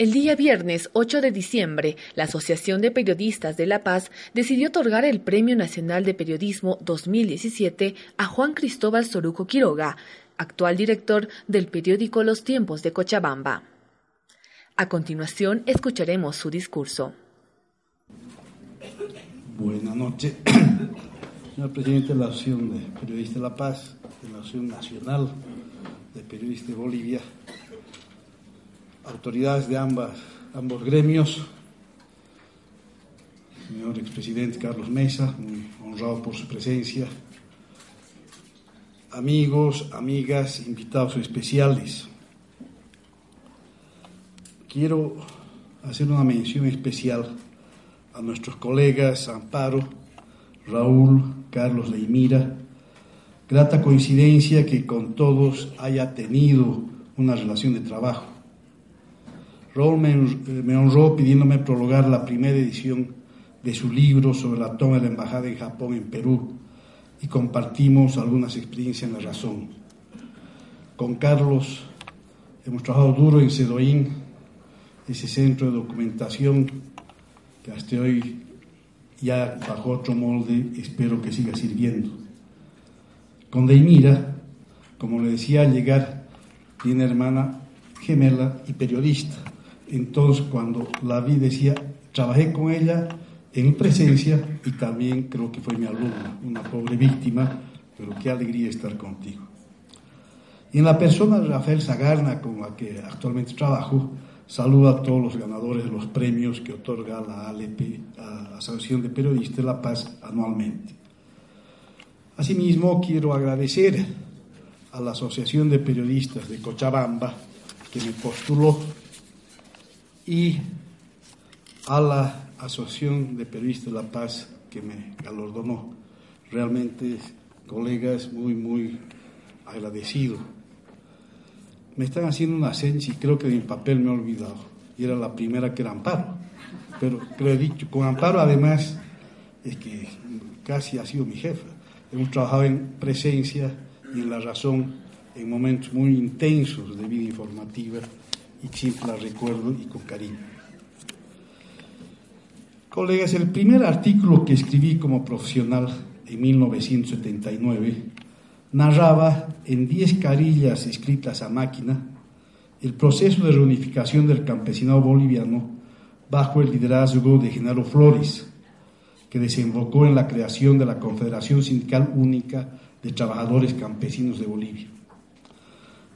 El día viernes 8 de diciembre, la Asociación de Periodistas de La Paz decidió otorgar el Premio Nacional de Periodismo 2017 a Juan Cristóbal Soruco Quiroga, actual director del periódico Los Tiempos de Cochabamba. A continuación, escucharemos su discurso. Buenas noches, señor presidente de la Asociación de Periodistas de La Paz, de la Asociación Nacional de Periodistas de Bolivia, autoridades de ambas, ambos gremios, señor expresidente Carlos Mesa, muy honrado por su presencia, amigos, amigas, invitados especiales. Quiero hacer una mención especial a nuestros colegas Amparo, Raúl, Carlos Leimira. Grata coincidencia que con todos haya tenido una relación de trabajo Raúl me, honró pidiéndome prologar la primera edición de su libro sobre la toma de la embajada en Japón en Perú y compartimos algunas experiencias en la razón. Con Carlos hemos trabajado duro en CEDOIN, ese centro de documentación que hasta hoy ya bajo otro molde espero que siga sirviendo. Con Deimira, como le decía al llegar, tiene hermana gemela y periodista entonces, cuando la vi, decía, trabajé con ella en presencia y también creo que fue mi alumna, una pobre víctima, pero qué alegría estar contigo. Y en la persona de Rafael Zagarna, con la que actualmente trabajo, saludo a todos los ganadores de los premios que otorga la ALP, la Asociación de Periodistas de La Paz, anualmente. Asimismo, quiero agradecer a la Asociación de Periodistas de Cochabamba, que me postuló y a la Asociación de Periodistas de La Paz que me galardonó. Realmente, colegas, muy, muy agradecido. Me están haciendo una seña y creo que mi papel me he olvidado. Y era la primera que era Amparo. Pero creo he dicho, con Amparo además es que casi ha sido mi jefa. Hemos trabajado en presencia y en la razón en momentos muy intensos de vida informativa y siempre la recuerdo y con cariño. Colegas, el primer artículo que escribí como profesional en 1979 narraba en diez carillas escritas a máquina el proceso de reunificación del campesinado boliviano bajo el liderazgo de Genaro Flores, que desembocó en la creación de la Confederación Sindical Única de Trabajadores Campesinos de Bolivia.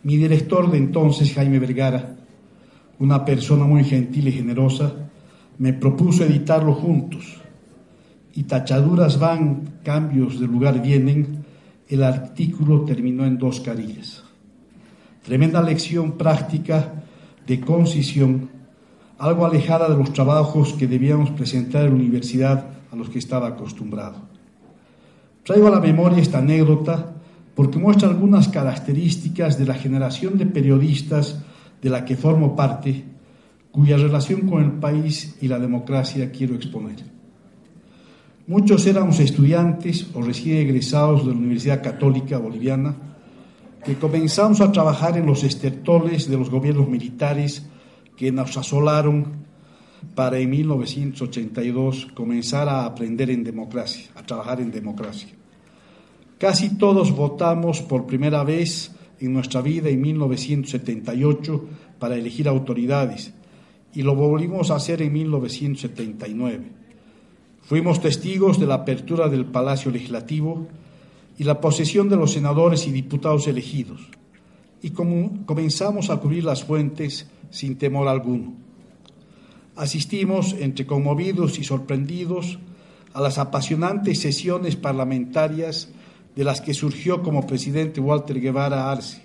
Mi director de entonces, Jaime Vergara, una persona muy gentil y generosa, me propuso editarlo juntos. Y tachaduras van, cambios de lugar vienen, el artículo terminó en dos carillas. Tremenda lección práctica de concisión, algo alejada de los trabajos que debíamos presentar en la universidad a los que estaba acostumbrado. Traigo a la memoria esta anécdota porque muestra algunas características de la generación de periodistas de la que formo parte, cuya relación con el país y la democracia quiero exponer. Muchos éramos estudiantes o recién egresados de la Universidad Católica Boliviana que comenzamos a trabajar en los estertoles de los gobiernos militares que nos asolaron para en 1982 comenzar a aprender en democracia, a trabajar en democracia. Casi todos votamos por primera vez en nuestra vida en 1978 para elegir autoridades y lo volvimos a hacer en 1979. Fuimos testigos de la apertura del Palacio Legislativo y la posesión de los senadores y diputados elegidos y comenzamos a cubrir las fuentes sin temor alguno. Asistimos, entre conmovidos y sorprendidos, a las apasionantes sesiones parlamentarias de las que surgió como presidente Walter Guevara Arce,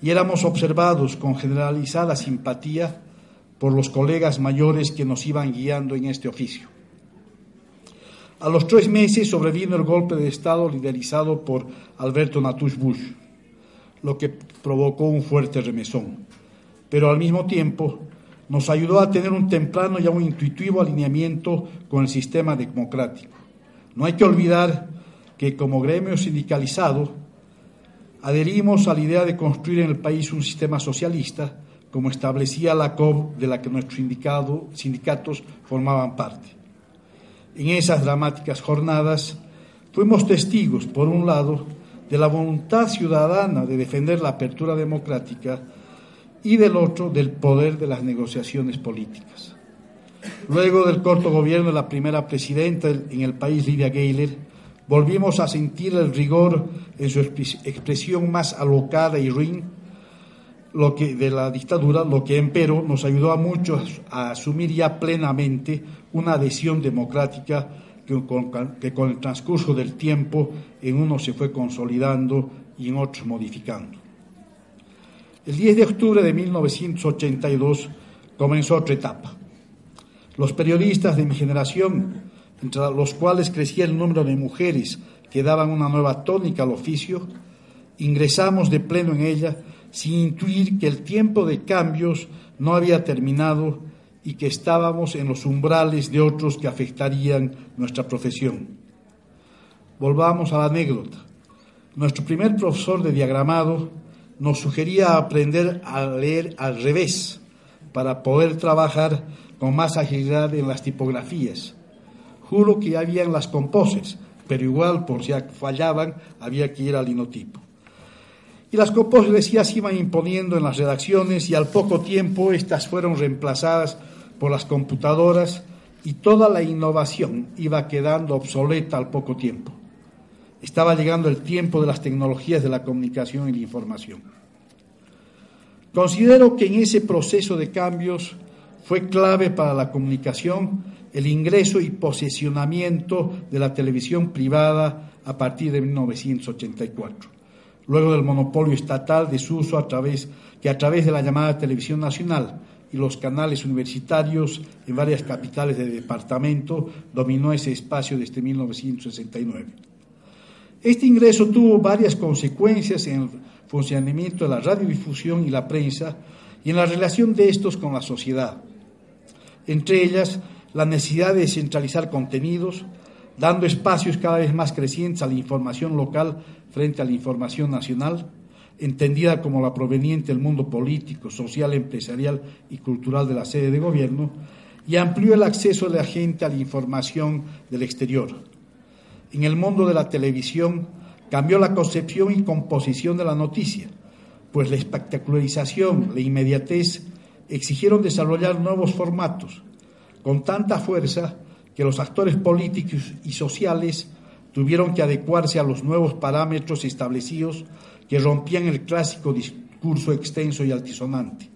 y éramos observados con generalizada simpatía por los colegas mayores que nos iban guiando en este oficio. A los tres meses sobrevino el golpe de Estado liderizado por Alberto Natush Bush, lo que provocó un fuerte remesón, pero al mismo tiempo nos ayudó a tener un temprano y un intuitivo alineamiento con el sistema democrático. No hay que olvidar que como gremio sindicalizado adherimos a la idea de construir en el país un sistema socialista como establecía la COB de la que nuestros sindicatos formaban parte. En esas dramáticas jornadas fuimos testigos, por un lado, de la voluntad ciudadana de defender la apertura democrática y del otro, del poder de las negociaciones políticas. Luego del corto gobierno de la primera presidenta en el país, Lidia Gayler, volvimos a sentir el rigor en su expresión más alocada y ruin lo que, de la dictadura, lo que empero nos ayudó a muchos a asumir ya plenamente una adhesión democrática que con, que con el transcurso del tiempo en unos se fue consolidando y en otros modificando. El 10 de octubre de 1982 comenzó otra etapa. Los periodistas de mi generación, entre los cuales crecía el número de mujeres que daban una nueva tónica al oficio, ingresamos de pleno en ella sin intuir que el tiempo de cambios no había terminado y que estábamos en los umbrales de otros que afectarían nuestra profesión. Volvamos a la anécdota. Nuestro primer profesor de diagramado nos sugería aprender a leer al revés para poder trabajar con más agilidad en las tipografías. Juro que habían las composes, pero igual por si fallaban había que ir al linotipo y las ya se iban imponiendo en las redacciones y al poco tiempo estas fueron reemplazadas por las computadoras y toda la innovación iba quedando obsoleta al poco tiempo. Estaba llegando el tiempo de las tecnologías de la comunicación y la información. Considero que en ese proceso de cambios fue clave para la comunicación el ingreso y posesionamiento de la televisión privada a partir de 1984 luego del monopolio estatal de su uso a través, que a través de la llamada televisión nacional y los canales universitarios en varias capitales del departamento dominó ese espacio desde 1969. Este ingreso tuvo varias consecuencias en el funcionamiento de la radiodifusión y la prensa y en la relación de estos con la sociedad. Entre ellas, la necesidad de centralizar contenidos, dando espacios cada vez más crecientes a la información local frente a la información nacional, entendida como la proveniente del mundo político, social, empresarial y cultural de la sede de gobierno, y amplió el acceso de la gente a la información del exterior. En el mundo de la televisión cambió la concepción y composición de la noticia, pues la espectacularización, la inmediatez exigieron desarrollar nuevos formatos, con tanta fuerza que los actores políticos y sociales tuvieron que adecuarse a los nuevos parámetros establecidos que rompían el clásico discurso extenso y altisonante.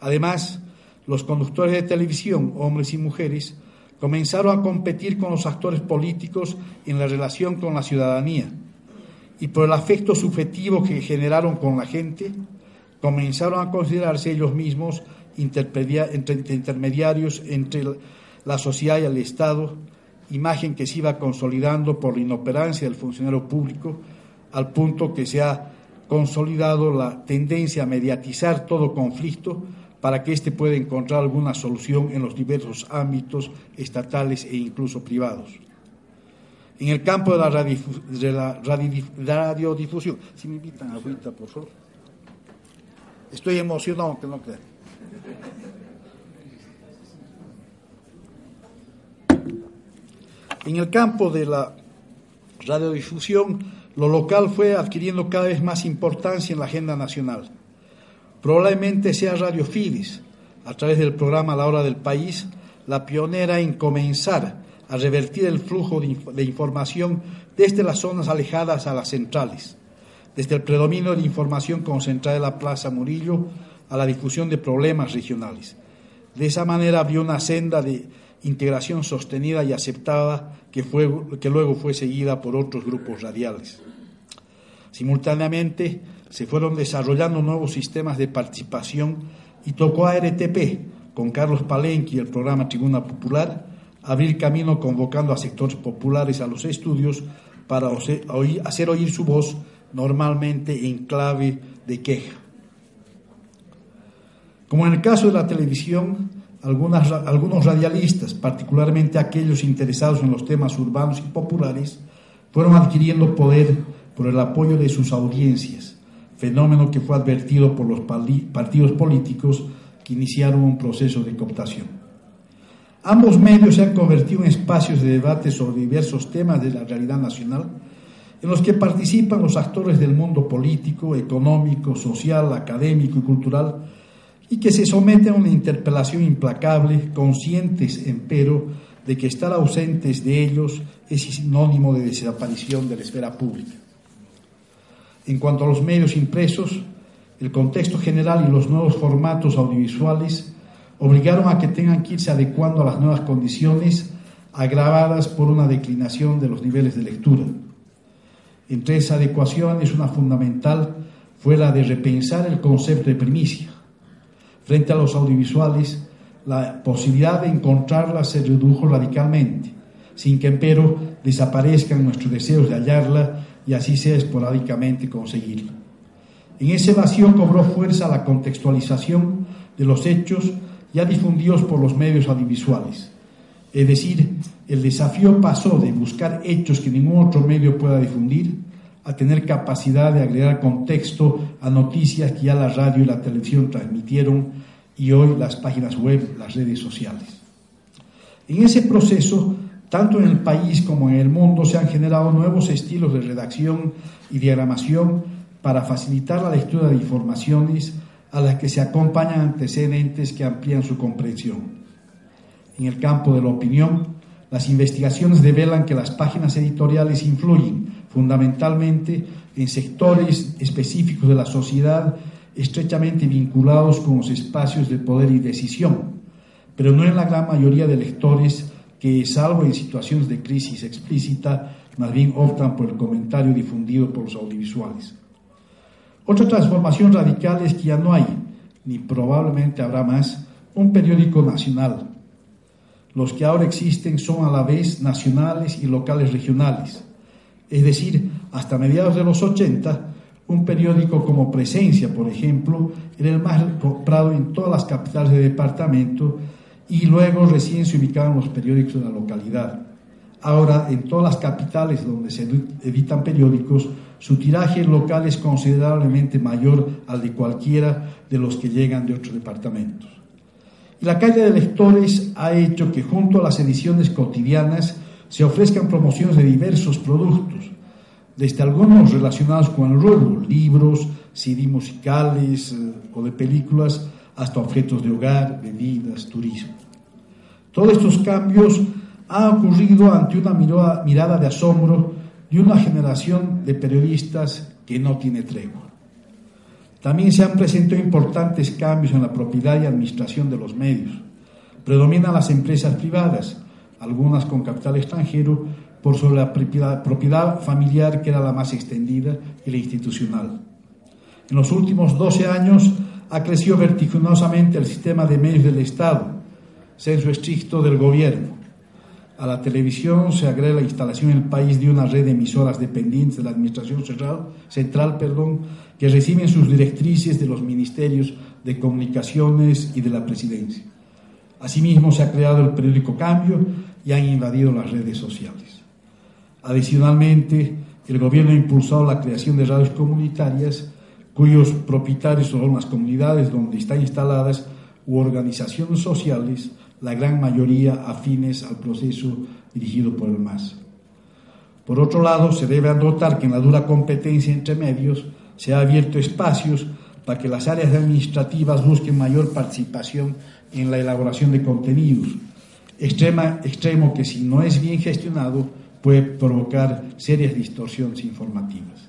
Además, los conductores de televisión, hombres y mujeres, comenzaron a competir con los actores políticos en la relación con la ciudadanía y por el afecto subjetivo que generaron con la gente, comenzaron a considerarse ellos mismos intermediarios entre la sociedad y el Estado, imagen que se iba consolidando por la inoperancia del funcionario público, al punto que se ha consolidado la tendencia a mediatizar todo conflicto para que éste pueda encontrar alguna solución en los diversos ámbitos estatales e incluso privados. En el campo de la, radiodifusión, si me invitan agüita, por favor. Estoy emocionado, aunque no crean. En el campo de la radiodifusión, lo local fue adquiriendo cada vez más importancia en la agenda nacional. Probablemente sea Radio Fides, a través del programa La Hora del País, la pionera en comenzar a revertir el flujo de, información desde las zonas alejadas a las centrales, desde el predominio de información concentrada en la Plaza Murillo a la difusión de problemas regionales. De esa manera abrió una senda de integración sostenida y aceptada que, fue, que luego fue seguida por otros grupos radiales. Simultáneamente se fueron desarrollando nuevos sistemas de participación y tocó a RTP, con Carlos Palenque y el programa Tribuna Popular, abrir camino convocando a sectores populares a los estudios para hacer oír su voz normalmente en clave de queja. Como en el caso de la televisión, algunos radialistas, particularmente aquellos interesados en los temas urbanos y populares, fueron adquiriendo poder por el apoyo de sus audiencias, fenómeno que fue advertido por los partidos políticos que iniciaron un proceso de cooptación. Ambos medios se han convertido en espacios de debate sobre diversos temas de la realidad nacional, en los que participan los actores del mundo político, económico, social, académico y cultural, y que se someten a una interpelación implacable, conscientes, empero, de que estar ausentes de ellos es sinónimo de desaparición de la esfera pública. En cuanto a los medios impresos, el contexto general y los nuevos formatos audiovisuales obligaron a que tengan que irse adecuando a las nuevas condiciones agravadas por una declinación de los niveles de lectura. Entre esas adecuaciones, una fundamental fue la de repensar el concepto de primicia. Frente a los audiovisuales, la posibilidad de encontrarla se redujo radicalmente, sin que empero desaparezcan nuestros deseos de hallarla y así sea esporádicamente conseguirla. En ese vacío cobró fuerza la contextualización de los hechos ya difundidos por los medios audiovisuales. Es decir, el desafío pasó de buscar hechos que ningún otro medio pueda difundir a tener capacidad de agregar contexto a noticias que ya la radio y la televisión transmitieron y hoy las páginas web, las redes sociales. En ese proceso, tanto en el país como en el mundo se han generado nuevos estilos de redacción y diagramación para facilitar la lectura de informaciones a las que se acompañan antecedentes que amplían su comprensión. En el campo de la opinión, las investigaciones develan que las páginas editoriales influyen fundamentalmente en sectores específicos de la sociedad estrechamente vinculados con los espacios de poder y decisión, pero no en la gran mayoría de lectores que, salvo en situaciones de crisis explícita, más bien optan por el comentario difundido por los audiovisuales. Otra transformación radical es que ya no hay, ni probablemente habrá más, un periódico nacional. Los que ahora existen son a la vez nacionales y locales regionales. Es decir, hasta mediados de los 80, un periódico como Presencia, por ejemplo, era el más comprado en todas las capitales de departamento y luego recién se ubicaban los periódicos de la localidad. Ahora, en todas las capitales donde se editan periódicos, su tiraje local es considerablemente mayor al de cualquiera de los que llegan de otros departamentos. Y la calle de lectores ha hecho que junto a las ediciones cotidianas se ofrezcan promociones de diversos productos, desde algunos relacionados con el rubro, libros, CD musicales eh, o de películas, hasta objetos de hogar, bebidas, turismo. Todos estos cambios han ocurrido ante una mirada de asombro y una generación de periodistas que no tiene tregua. También se han presentado importantes cambios en la propiedad y administración de los medios. Predominan las empresas privadas, algunas con capital extranjero, por sobre la propiedad familiar que era la más extendida y la institucional. En los últimos 12 años ha crecido vertiginosamente el sistema de medios del Estado, censo estricto del gobierno, a la televisión se agrega la instalación en el país de una red de emisoras dependientes de la Administración Central, central perdón, que reciben sus directrices de los ministerios de Comunicaciones y de la Presidencia. Asimismo, se ha creado el periódico Cambio y han invadido las redes sociales. Adicionalmente, el gobierno ha impulsado la creación de radios comunitarias cuyos propietarios son las comunidades donde están instaladas u organizaciones sociales la gran mayoría afines al proceso dirigido por el MAS. Por otro lado, se debe anotar que en la dura competencia entre medios se ha abierto espacios para que las áreas administrativas busquen mayor participación en la elaboración de contenidos, extremo que si no es bien gestionado puede provocar serias distorsiones informativas.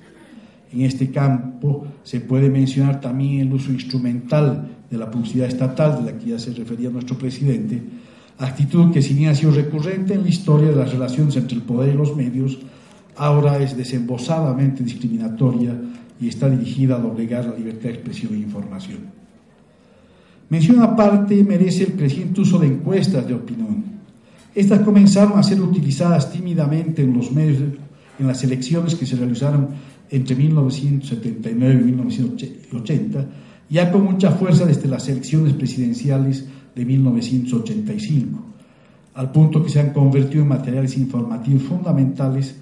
En este campo se puede mencionar también el uso instrumental de la publicidad estatal, de la que ya se refería nuestro presidente, actitud que si bien ha sido recurrente en la historia de las relaciones entre el poder y los medios, ahora es desembosadamente discriminatoria y está dirigida a doblegar la libertad de expresión e información. Mención aparte merece el creciente uso de encuestas de opinión. Estas comenzaron a ser utilizadas tímidamente en los medios, en las elecciones que se realizaron entre 1979 y 1980, ya con mucha fuerza desde las elecciones presidenciales de 1985, al punto que se han convertido en materiales informativos fundamentales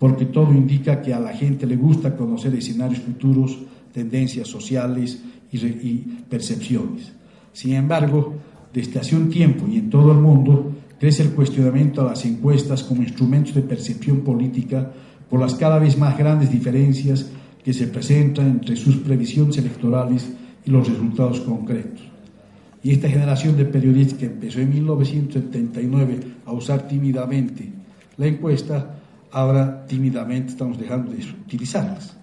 porque todo indica que a la gente le gusta conocer escenarios futuros tendencias sociales y, percepciones. Sin embargo, desde hace un tiempo y en todo el mundo crece el cuestionamiento a las encuestas como instrumentos de percepción política por las cada vez más grandes diferencias que se presentan entre sus previsiones electorales y los resultados concretos. Y esta generación de periodistas que empezó en 1979 a usar tímidamente la encuesta, ahora tímidamente estamos dejando de utilizarlas.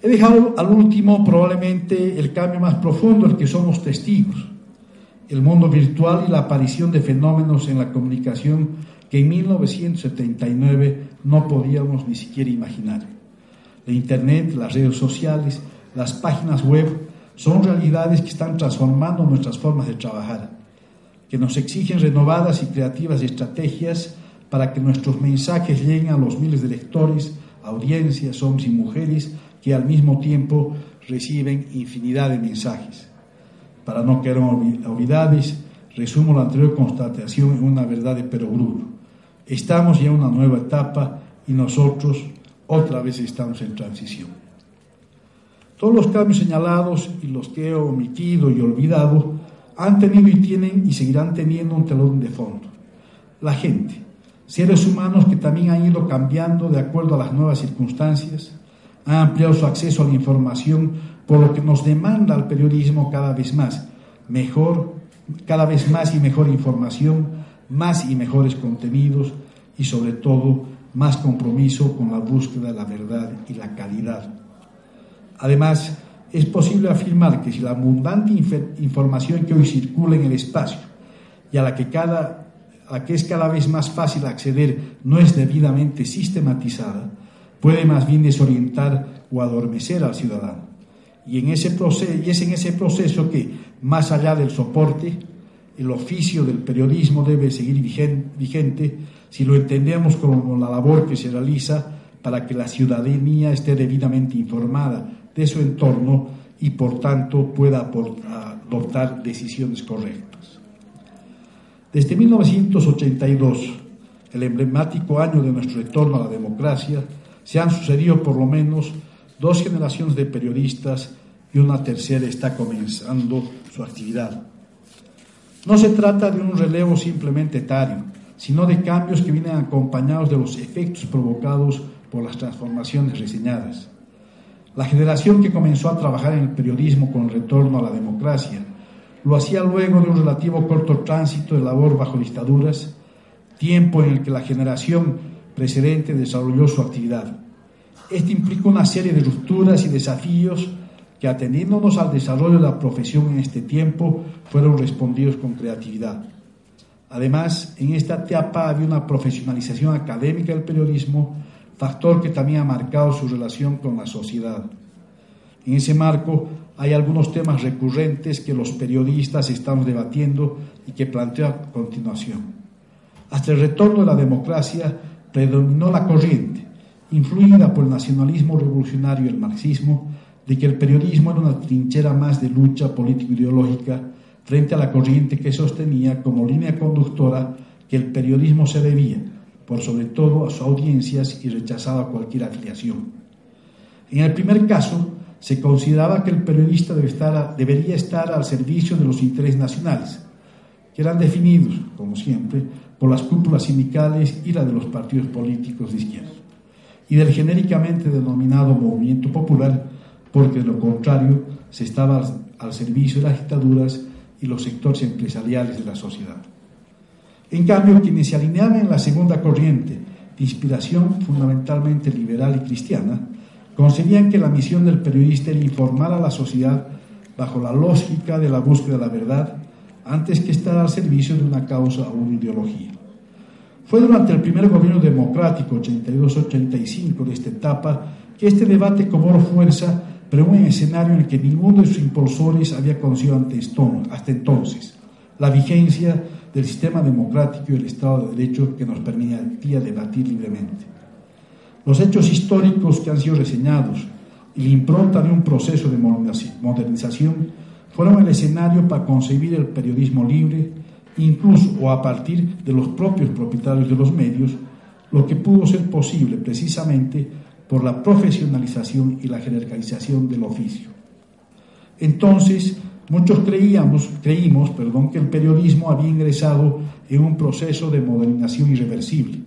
He dejado al último probablemente el cambio más profundo el que somos testigos, el mundo virtual y la aparición de fenómenos en la comunicación que en 1979 no podíamos ni siquiera imaginar. La Internet, las redes sociales, las páginas web son realidades que están transformando nuestras formas de trabajar, que nos exigen renovadas y creativas estrategias para que nuestros mensajes lleguen a los miles de lectores, audiencias, hombres y mujeres, que al mismo tiempo reciben infinidad de mensajes. Para no quedar olvidados, resumo la anterior constatación en una verdad de perogrullo. Estamos ya en una nueva etapa y nosotros otra vez estamos en transición. Todos los cambios señalados y los que he omitido y olvidado han tenido y tienen y seguirán teniendo un telón de fondo. La gente, seres humanos que también han ido cambiando de acuerdo a las nuevas circunstancias, han ampliado su acceso a la información, por lo que nos demanda el periodismo cada vez más, mejor, cada vez más y mejor información, más y mejores contenidos y sobre todo más compromiso con la búsqueda de la verdad y la calidad. Además, es posible afirmar que si la abundante información que hoy circula en el espacio y a la que cada a que es cada vez más fácil acceder no es debidamente sistematizada, puede más bien desorientar o adormecer al ciudadano. Y, en ese proceso, y es en ese proceso que, más allá del soporte, el oficio del periodismo debe seguir vigente si lo entendemos como la labor que se realiza para que la ciudadanía esté debidamente informada de su entorno y por tanto pueda adoptar decisiones correctas. Desde 1982, el emblemático año de nuestro retorno a la democracia, se han sucedido por lo menos dos generaciones de periodistas y una tercera está comenzando su actividad. No se trata de un relevo simplemente etario, sino de cambios que vienen acompañados de los efectos provocados por las transformaciones reseñadas. La generación que comenzó a trabajar en el periodismo con retorno a la democracia lo hacía luego de un relativo corto tránsito de labor bajo dictaduras, tiempo en el que la generación precedente desarrolló su actividad. Este implica una serie de rupturas y desafíos que, atendiéndonos al desarrollo de la profesión en este tiempo, fueron respondidos con creatividad. Además, en esta etapa había una profesionalización académica del periodismo, factor que también ha marcado su relación con la sociedad. En ese marco, hay algunos temas recurrentes que los periodistas estamos debatiendo y que planteo a continuación. Hasta el retorno de la democracia predominó la corriente, influida por el nacionalismo revolucionario y el marxismo, de que el periodismo era una trinchera más de lucha político-ideológica frente a la corriente que sostenía como línea conductora que el periodismo se debía, por sobre todo a sus audiencias y rechazaba cualquier afiliación. En el primer caso, se consideraba que el periodista debería estar al servicio de los intereses nacionales, que eran definidos, como siempre, por las cúpulas sindicales y la de los partidos políticos de izquierda, y del genéricamente denominado movimiento popular, porque de lo contrario se estaba al servicio de las dictaduras y los sectores empresariales de la sociedad. En cambio, quienes se alineaban en la segunda corriente, de inspiración fundamentalmente liberal y cristiana, concebían que la misión del periodista era informar a la sociedad bajo la lógica de la búsqueda de la verdad antes que estar al servicio de una causa o una ideología. Fue durante el primer gobierno democrático, 82-85, de esta etapa, que este debate cobró fuerza, pero en un escenario en el que ninguno de sus impulsores había conocido hasta entonces la vigencia del sistema democrático y el Estado de Derecho que nos permitía debatir libremente. Los hechos históricos que han sido reseñados y la impronta de un proceso de modernización fueron el escenario para concebir el periodismo libre, incluso o a partir de los propios propietarios de los medios, lo que pudo ser posible precisamente por la profesionalización y la jerarquización del oficio. Entonces, muchos creíamos, creímos perdón, que el periodismo había ingresado en un proceso de modernización irreversible,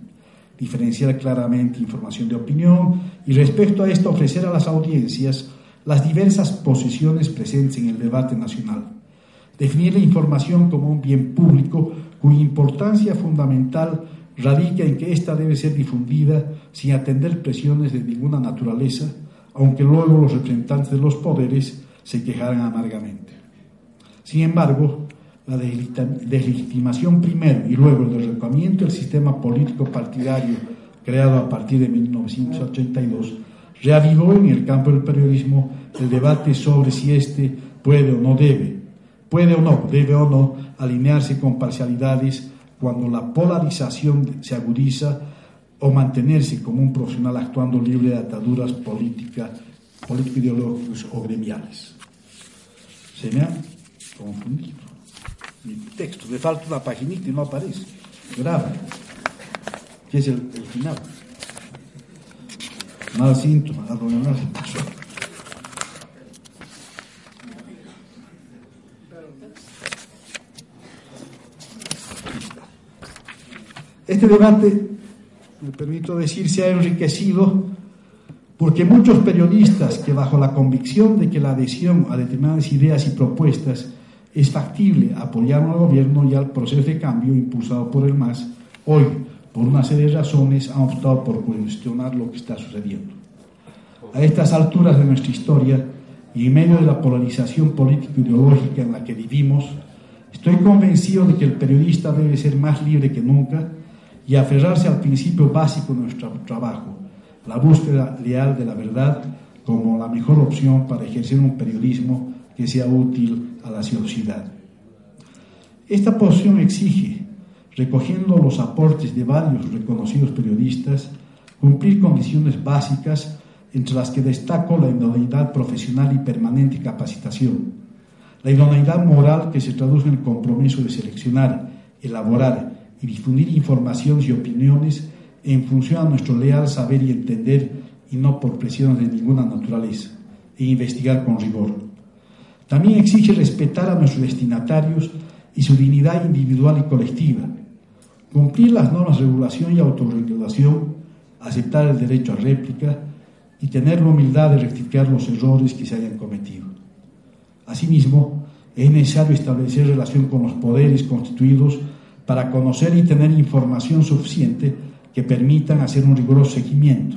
diferenciar claramente información de opinión y respecto a esto ofrecer a las audiencias las diversas posiciones presentes en el debate nacional, definir la información como un bien público cuya importancia fundamental radica en que ésta debe ser difundida sin atender presiones de ninguna naturaleza, aunque luego los representantes de los poderes se quejaran amargamente. Sin embargo, la deslegitimación primero y luego el derrocamiento del sistema político partidario creado a partir de 1982 reavivó en el campo del periodismo el debate sobre si éste puede o no debe, puede o no, debe o no alinearse con parcialidades cuando la polarización se agudiza o mantenerse como un profesional actuando libre de ataduras políticas, político-ideológicas o gremiales. Se me ha confundido mi texto, le falta una paginita y no aparece. Grave, que es el, el final. Mal síntoma, algo se pasó. Este debate, me permito decir, se ha enriquecido porque muchos periodistas que bajo la convicción de que la adhesión a determinadas ideas y propuestas es factible apoyaron al gobierno y al proceso de cambio impulsado por el MAS, hoy, por una serie de razones, han optado por cuestionar lo que está sucediendo. A estas alturas de nuestra historia y en medio de la polarización político-ideológica en la que vivimos, estoy convencido de que el periodista debe ser más libre que nunca y aferrarse al principio básico de nuestro trabajo, la búsqueda leal de la verdad como la mejor opción para ejercer un periodismo que sea útil a la sociedad. Esta posición exige, recogiendo los aportes de varios reconocidos periodistas, cumplir condiciones básicas entre las que destaco la idoneidad profesional y permanente capacitación, la idoneidad moral que se traduce en el compromiso de seleccionar, elaborar y difundir informaciones y opiniones en función a nuestro leal saber y entender y no por presiones de ninguna naturaleza, e investigar con rigor. También exige respetar a nuestros destinatarios y su dignidad individual y colectiva, cumplir las normas de regulación y autorregulación, aceptar el derecho a réplica y tener la humildad de rectificar los errores que se hayan cometido. Asimismo, es necesario establecer relación con los poderes constituidos para conocer y tener información suficiente que permitan hacer un riguroso seguimiento,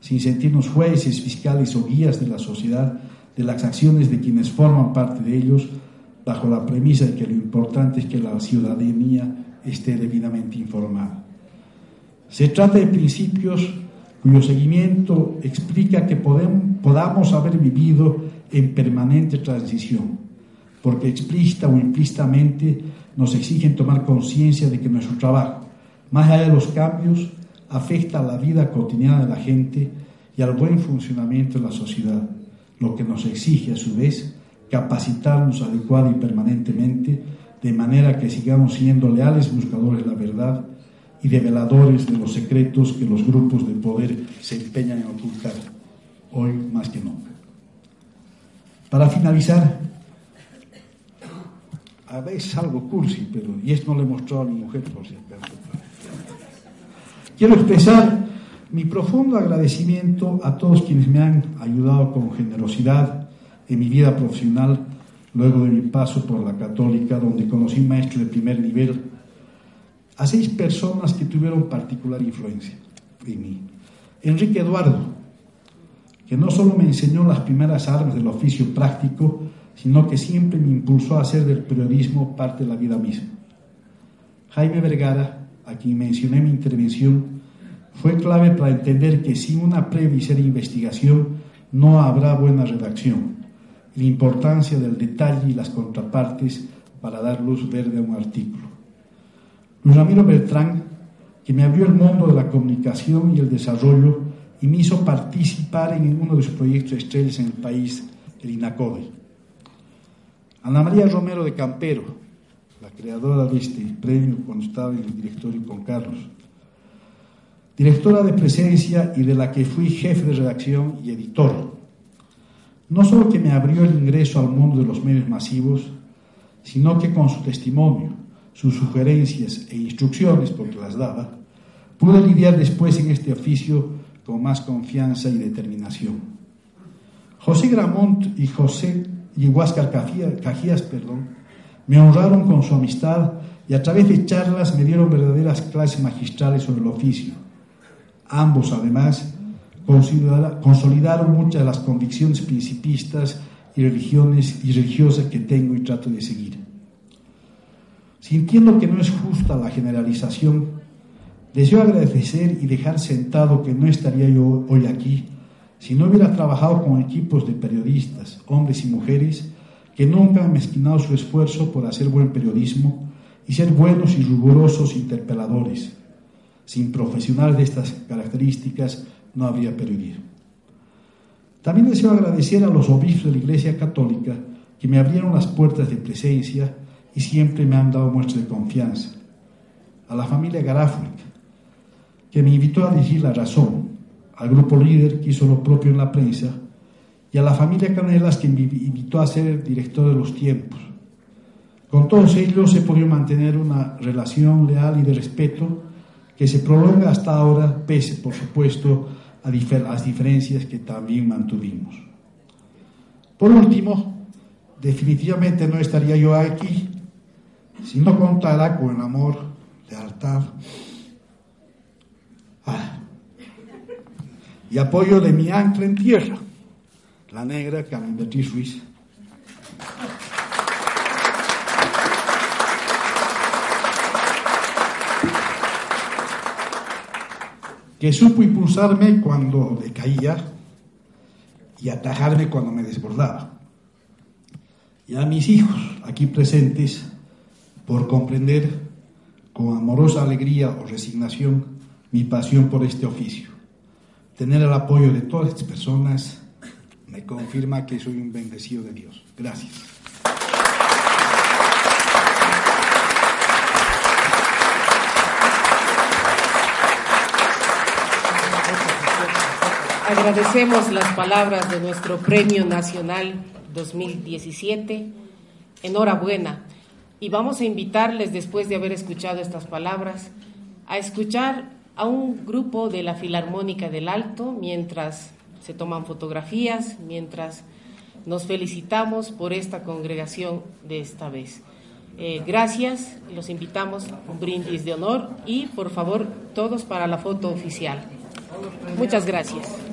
sin sentirnos jueces, fiscales o guías de la sociedad, de las acciones de quienes forman parte de ellos, bajo la premisa de que lo importante es que la ciudadanía esté debidamente informada. Se trata de principios cuyo seguimiento explica que podamos haber vivido en permanente transición, porque explícita o implícitamente nos exigen tomar conciencia de que nuestro trabajo, más allá de los cambios, afecta a la vida cotidiana de la gente y al buen funcionamiento de la sociedad, lo que nos exige a su vez capacitarnos adecuada y permanentemente de manera que sigamos siendo leales buscadores de la verdad y develadores de los secretos que los grupos de poder se empeñan en ocultar, hoy más que nunca. Para finalizar, a veces algo cursi, pero y esto no le mostró a mi mujer por si acaso. Quiero expresar mi profundo agradecimiento a todos quienes me han ayudado con generosidad en mi vida profesional luego de mi paso por la católica, donde conocí un maestro de primer nivel, a seis personas que tuvieron particular influencia en mí. Enrique Eduardo, que no solo me enseñó las primeras armas del oficio práctico, sino que siempre me impulsó a hacer del periodismo parte de la vida misma. Jaime Vergara, a quien mencioné en mi intervención, fue clave para entender que sin una previa y investigación no habrá buena redacción. La importancia del detalle y las contrapartes para dar luz verde a un artículo. Luis Ramiro Beltrán, que me abrió el mundo de la comunicación y el desarrollo y me hizo participar en uno de sus proyectos estrellas en el país, el INACODE. Ana María Romero de Campero, la creadora de este premio cuando estaba en el directorio con Carlos. directora de presencia y de la que fui jefe de redacción y editor. No solo que me abrió el ingreso al mundo de los medios masivos, sino que con su testimonio, sus sugerencias e instrucciones, porque las daba, pude lidiar después en este oficio con más confianza y determinación. José Gramont y José y Huáscar Cajías perdón, me honraron con su amistad y a través de charlas me dieron verdaderas clases magistrales sobre el oficio. Ambos, además, consolidaron muchas de las convicciones principistas y, religiones, y religiosas que tengo y trato de seguir. Sintiendo que no es justa la generalización, deseo agradecer y dejar sentado que no estaría yo hoy aquí si no hubiera trabajado con equipos de periodistas, hombres y mujeres, que nunca han mezquinado su esfuerzo por hacer buen periodismo y ser buenos y rigurosos interpeladores. Sin profesionales de estas características no habría periodismo. También deseo agradecer a los obispos de la Iglesia Católica que me abrieron las puertas de presencia y siempre me han dado muestras de confianza. A la familia Garafuric, que me invitó a decir la razón, al grupo líder que hizo lo propio en la prensa, y a la familia Canelas que me invitó a ser director de los tiempos. Con todos ellos he podido mantener una relación leal y de respeto que se prolonga hasta ahora, pese, por supuesto, a las diferencias que también mantuvimos. Por último, definitivamente no estaría yo aquí si no contara con el amor, lealtad ah, y apoyo de mi ancla en tierra, la negra Carmen Beatriz Ruiz. Que supo impulsarme cuando decaía y atajarme cuando me desbordaba. Y a mis hijos aquí presentes, por comprender con amorosa alegría o resignación mi pasión por este oficio. Tener el apoyo de todas estas personas me confirma que soy un bendecido de Dios. Gracias. Agradecemos las palabras de nuestro Premio Nacional 2017. Enhorabuena. Y vamos a invitarles, después de haber escuchado estas palabras, a escuchar a un grupo de la Filarmónica del Alto mientras se toman fotografías, mientras nos felicitamos por esta congregación de esta vez. Eh, gracias, los invitamos un brindis de honor y por favor todos para la foto oficial. Muchas gracias.